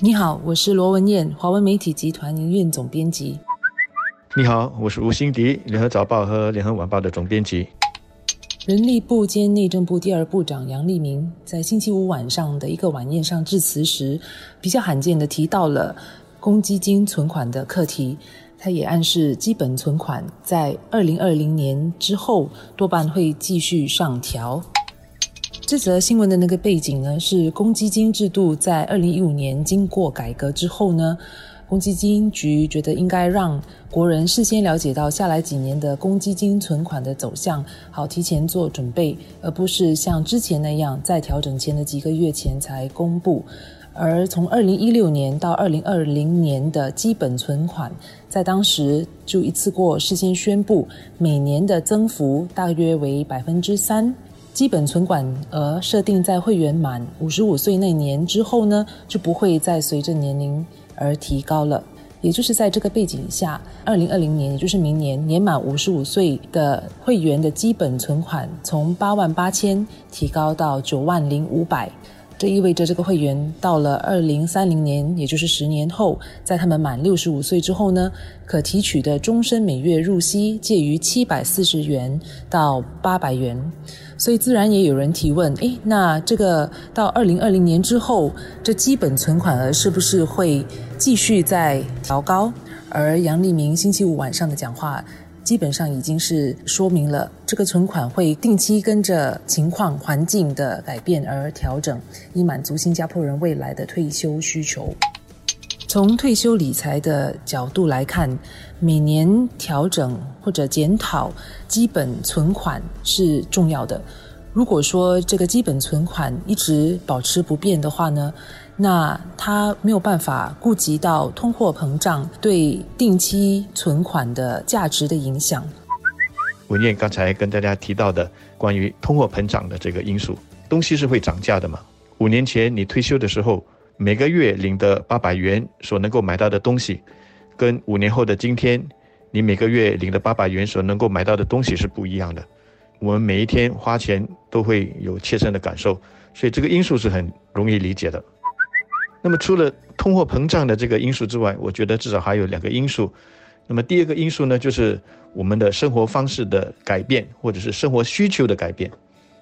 你好，我是罗文燕，华文媒体集团营运总编辑。你好，我是吴欣迪，联合早报和联合晚报的总编辑。人力部兼内政部第二部长杨立明在星期五晚上的一个晚宴上致辞时，比较罕见的提到了公积金存款的课题。他也暗示，基本存款在二零二零年之后多半会继续上调。这则新闻的那个背景呢，是公积金制度在二零一五年经过改革之后呢，公积金局觉得应该让国人事先了解到下来几年的公积金存款的走向，好提前做准备，而不是像之前那样在调整前的几个月前才公布。而从二零一六年到二零二零年的基本存款，在当时就一次过事先宣布，每年的增幅大约为百分之三。基本存款额设定在会员满五十五岁那年之后呢，就不会再随着年龄而提高了。也就是在这个背景下，二零二零年，也就是明年，年满五十五岁的会员的基本存款从八万八千提高到九万零五百。这意味着，这个会员到了二零三零年，也就是十年后，在他们满六十五岁之后呢，可提取的终身每月入息介于七百四十元到八百元。所以，自然也有人提问：诶，那这个到二零二零年之后，这基本存款额是不是会继续在调高？而杨立明星期五晚上的讲话。基本上已经是说明了，这个存款会定期跟着情况、环境的改变而调整，以满足新加坡人未来的退休需求。从退休理财的角度来看，每年调整或者检讨基本存款是重要的。如果说这个基本存款一直保持不变的话呢？那他没有办法顾及到通货膨胀对定期存款的价值的影响。文燕刚才跟大家提到的关于通货膨胀的这个因素，东西是会涨价的嘛？五年前你退休的时候，每个月领的八百元所能够买到的东西，跟五年后的今天，你每个月领的八百元所能够买到的东西是不一样的。我们每一天花钱都会有切身的感受，所以这个因素是很容易理解的。那么除了通货膨胀的这个因素之外，我觉得至少还有两个因素。那么第二个因素呢，就是我们的生活方式的改变，或者是生活需求的改变。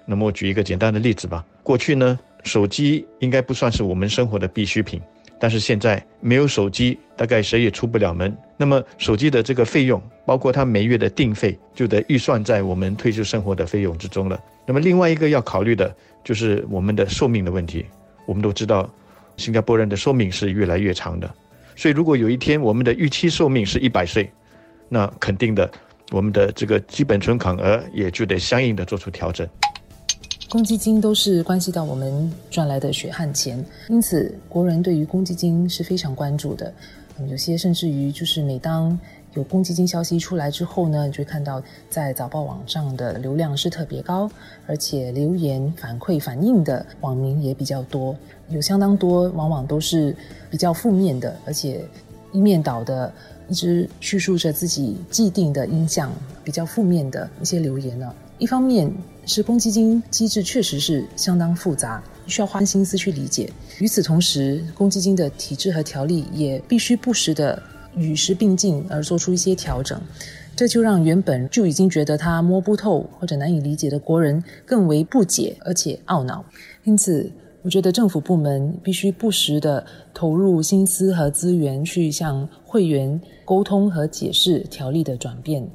那么我举一个简单的例子吧。过去呢，手机应该不算是我们生活的必需品，但是现在没有手机，大概谁也出不了门。那么手机的这个费用，包括它每月的定费，就得预算在我们退休生活的费用之中了。那么另外一个要考虑的就是我们的寿命的问题。我们都知道。新加坡人的寿命是越来越长的，所以如果有一天我们的预期寿命是一百岁，那肯定的，我们的这个基本存款额也就得相应的做出调整。公积金都是关系到我们赚来的血汗钱，因此国人对于公积金是非常关注的，有些甚至于就是每当。有公积金消息出来之后呢，你就会看到在早报网上的流量是特别高，而且留言反馈反映的网民也比较多，有相当多，往往都是比较负面的，而且一面倒的，一直叙述着自己既定的印象，比较负面的一些留言呢。一方面是公积金机制确实是相当复杂，需要花心思去理解；与此同时，公积金的体制和条例也必须不时的。与时并进而做出一些调整，这就让原本就已经觉得他摸不透或者难以理解的国人更为不解，而且懊恼。因此，我觉得政府部门必须不时的投入心思和资源，去向会员沟通和解释条例的转变。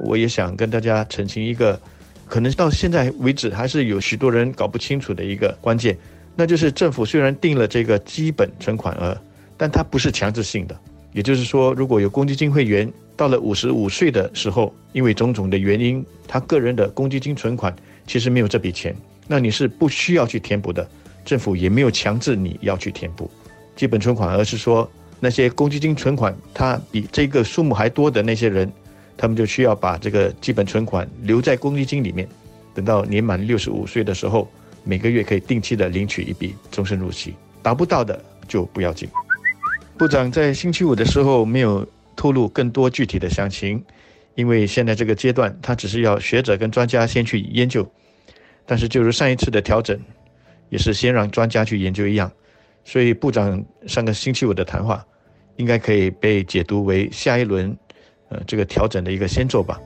我也想跟大家澄清一个，可能到现在为止还是有许多人搞不清楚的一个关键，那就是政府虽然定了这个基本存款额，但它不是强制性的。也就是说，如果有公积金会员到了五十五岁的时候，因为种种的原因，他个人的公积金存款其实没有这笔钱，那你是不需要去填补的，政府也没有强制你要去填补基本存款，而是说那些公积金存款它比这个数目还多的那些人，他们就需要把这个基本存款留在公积金里面等到年满六十五岁的时候每个月可以定期的领取一笔终身入息。达不到的就不要紧。部长在星期五的时候没有透露更多具体的详情因为现在这个阶段他只是要学者跟专家先去研究但是就是上一次的调整也是先让专家去研究一样所以部长上个星期五的谈话应该可以被解读为下一轮这个调整的一个先做吧。